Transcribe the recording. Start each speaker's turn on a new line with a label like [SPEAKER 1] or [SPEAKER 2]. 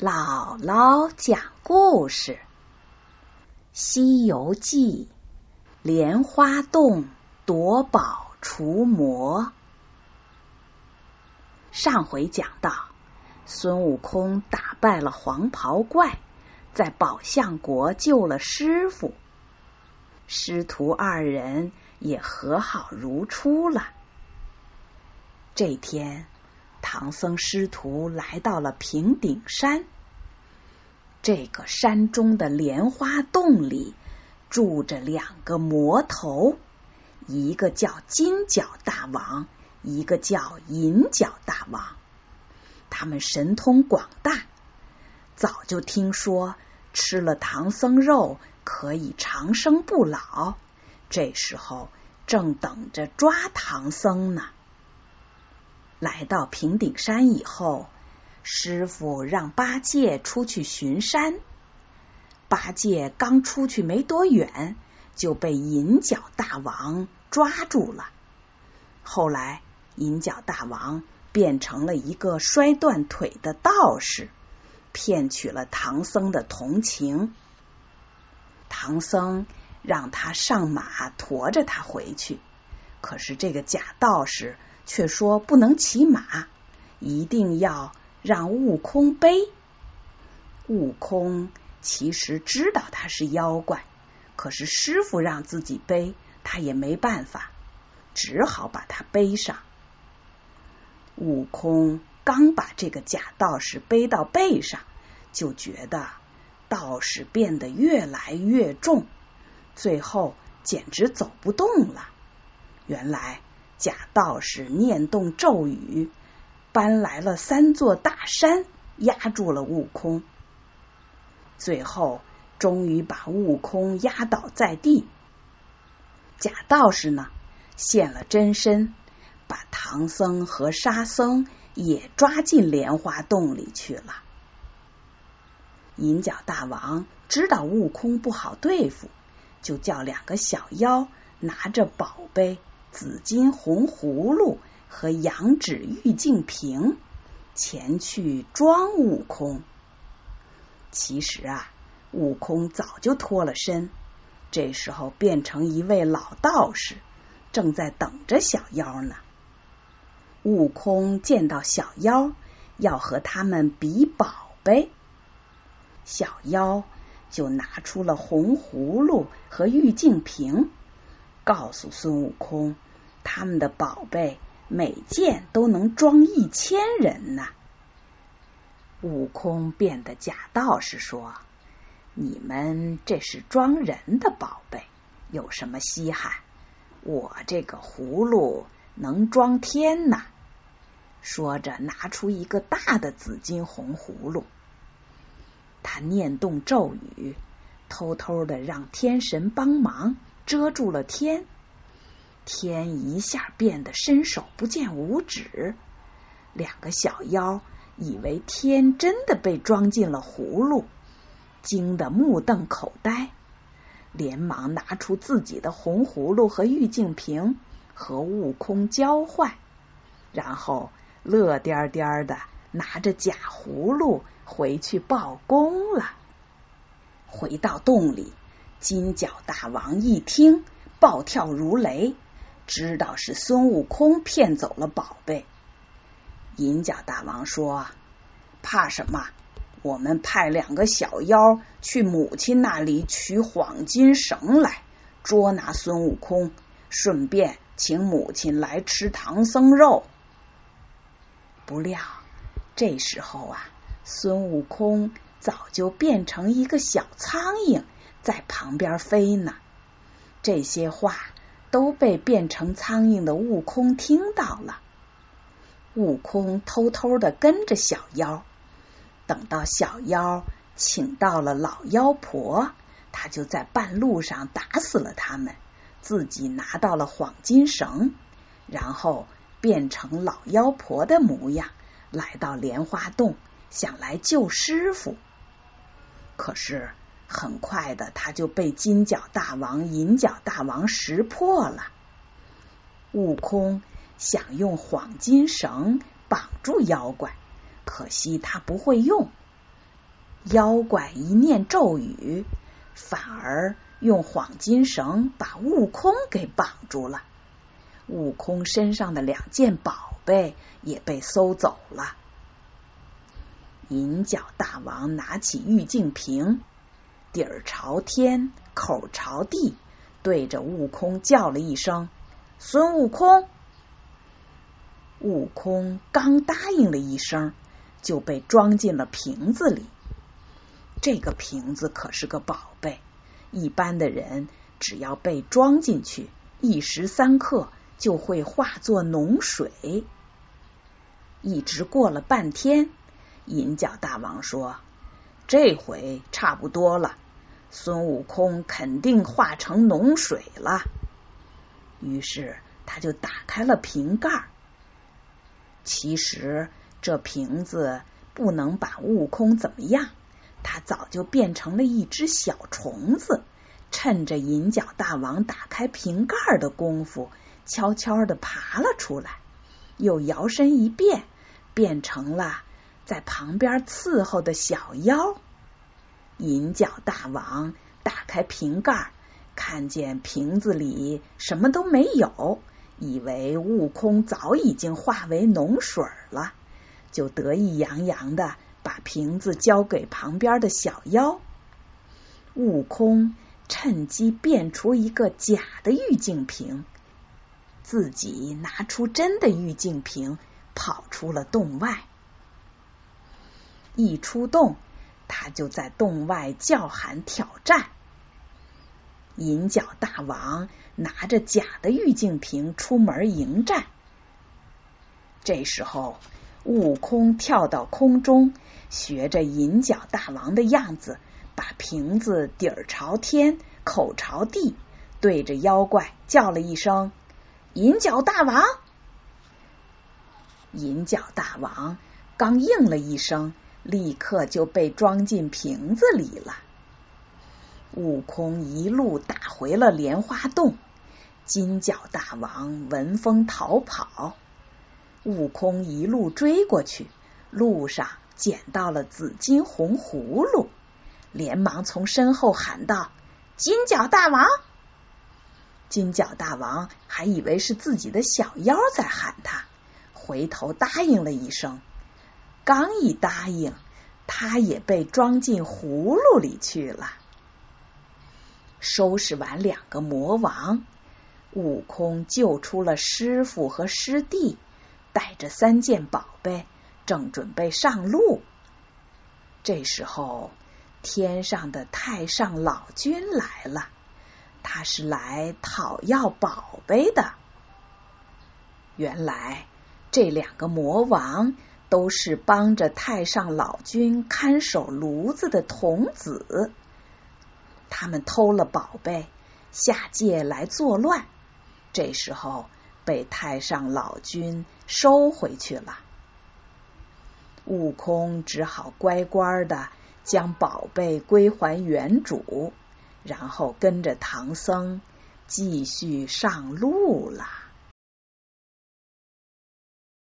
[SPEAKER 1] 姥姥讲故事，《西游记》莲花洞夺宝除魔。上回讲到，孙悟空打败了黄袍怪，在宝象国救了师傅，师徒二人也和好如初了。这天。唐僧师徒来到了平顶山，这个山中的莲花洞里住着两个魔头，一个叫金角大王，一个叫银角大王。他们神通广大，早就听说吃了唐僧肉可以长生不老，这时候正等着抓唐僧呢。来到平顶山以后，师傅让八戒出去巡山。八戒刚出去没多远，就被银角大王抓住了。后来，银角大王变成了一个摔断腿的道士，骗取了唐僧的同情。唐僧让他上马驮着他回去，可是这个假道士。却说不能骑马，一定要让悟空背。悟空其实知道他是妖怪，可是师傅让自己背，他也没办法，只好把他背上。悟空刚把这个假道士背到背上，就觉得道士变得越来越重，最后简直走不动了。原来。假道士念动咒语，搬来了三座大山，压住了悟空。最后，终于把悟空压倒在地。假道士呢，现了真身，把唐僧和沙僧也抓进莲花洞里去了。银角大王知道悟空不好对付，就叫两个小妖拿着宝贝。紫金红葫芦和羊脂玉净瓶前去装悟空。其实啊，悟空早就脱了身，这时候变成一位老道士，正在等着小妖呢。悟空见到小妖，要和他们比宝贝，小妖就拿出了红葫芦和玉净瓶。告诉孙悟空，他们的宝贝每件都能装一千人呢。悟空变的假道士说：“你们这是装人的宝贝，有什么稀罕？我这个葫芦能装天呐！”说着，拿出一个大的紫金红葫芦，他念动咒语，偷偷的让天神帮忙。遮住了天，天一下变得伸手不见五指。两个小妖以为天真的被装进了葫芦，惊得目瞪口呆，连忙拿出自己的红葫芦和玉净瓶和悟空交换，然后乐颠颠的拿着假葫芦回去报功了。回到洞里。金角大王一听，暴跳如雷，知道是孙悟空骗走了宝贝。银角大王说：“怕什么？我们派两个小妖去母亲那里取黄金绳来，捉拿孙悟空，顺便请母亲来吃唐僧肉。”不料这时候啊，孙悟空早就变成一个小苍蝇。在旁边飞呢，这些话都被变成苍蝇的悟空听到了。悟空偷偷的跟着小妖，等到小妖请到了老妖婆，他就在半路上打死了他们，自己拿到了黄金绳，然后变成老妖婆的模样，来到莲花洞，想来救师傅。可是。很快的，他就被金角大王、银角大王识破了。悟空想用黄金绳绑住妖怪，可惜他不会用，妖怪一念咒语，反而用黄金绳把悟空给绑住了。悟空身上的两件宝贝也被搜走了。银角大王拿起玉净瓶，底儿朝天，口朝地，对着悟空叫了一声：“孙悟空！”悟空刚答应了一声，就被装进了瓶子里。这个瓶子可是个宝贝，一般的人只要被装进去，一时三刻就会化作脓水。一直过了半天。银角大王说：“这回差不多了，孙悟空肯定化成脓水了。”于是他就打开了瓶盖。其实这瓶子不能把悟空怎么样，他早就变成了一只小虫子，趁着银角大王打开瓶盖的功夫，悄悄的爬了出来，又摇身一变，变成了。在旁边伺候的小妖，银角大王打开瓶盖，看见瓶子里什么都没有，以为悟空早已经化为脓水了，就得意洋洋的把瓶子交给旁边的小妖。悟空趁机变出一个假的玉净瓶，自己拿出真的玉净瓶，跑出了洞外。一出洞，他就在洞外叫喊挑战。银角大王拿着假的玉净瓶出门迎战。这时候，悟空跳到空中，学着银角大王的样子，把瓶子底儿朝天，口朝地，对着妖怪叫了一声：“银角大王！”银角大王刚应了一声。立刻就被装进瓶子里了。悟空一路打回了莲花洞，金角大王闻风逃跑。悟空一路追过去，路上捡到了紫金红葫芦，连忙从身后喊道：“金角大王！”金角大王还以为是自己的小妖在喊他，回头答应了一声。刚一答应，他也被装进葫芦里去了。收拾完两个魔王，悟空救出了师傅和师弟，带着三件宝贝，正准备上路。这时候，天上的太上老君来了，他是来讨要宝贝的。原来，这两个魔王。都是帮着太上老君看守炉子的童子，他们偷了宝贝，下界来作乱，这时候被太上老君收回去了。悟空只好乖乖的将宝贝归还原主，然后跟着唐僧继续上路了。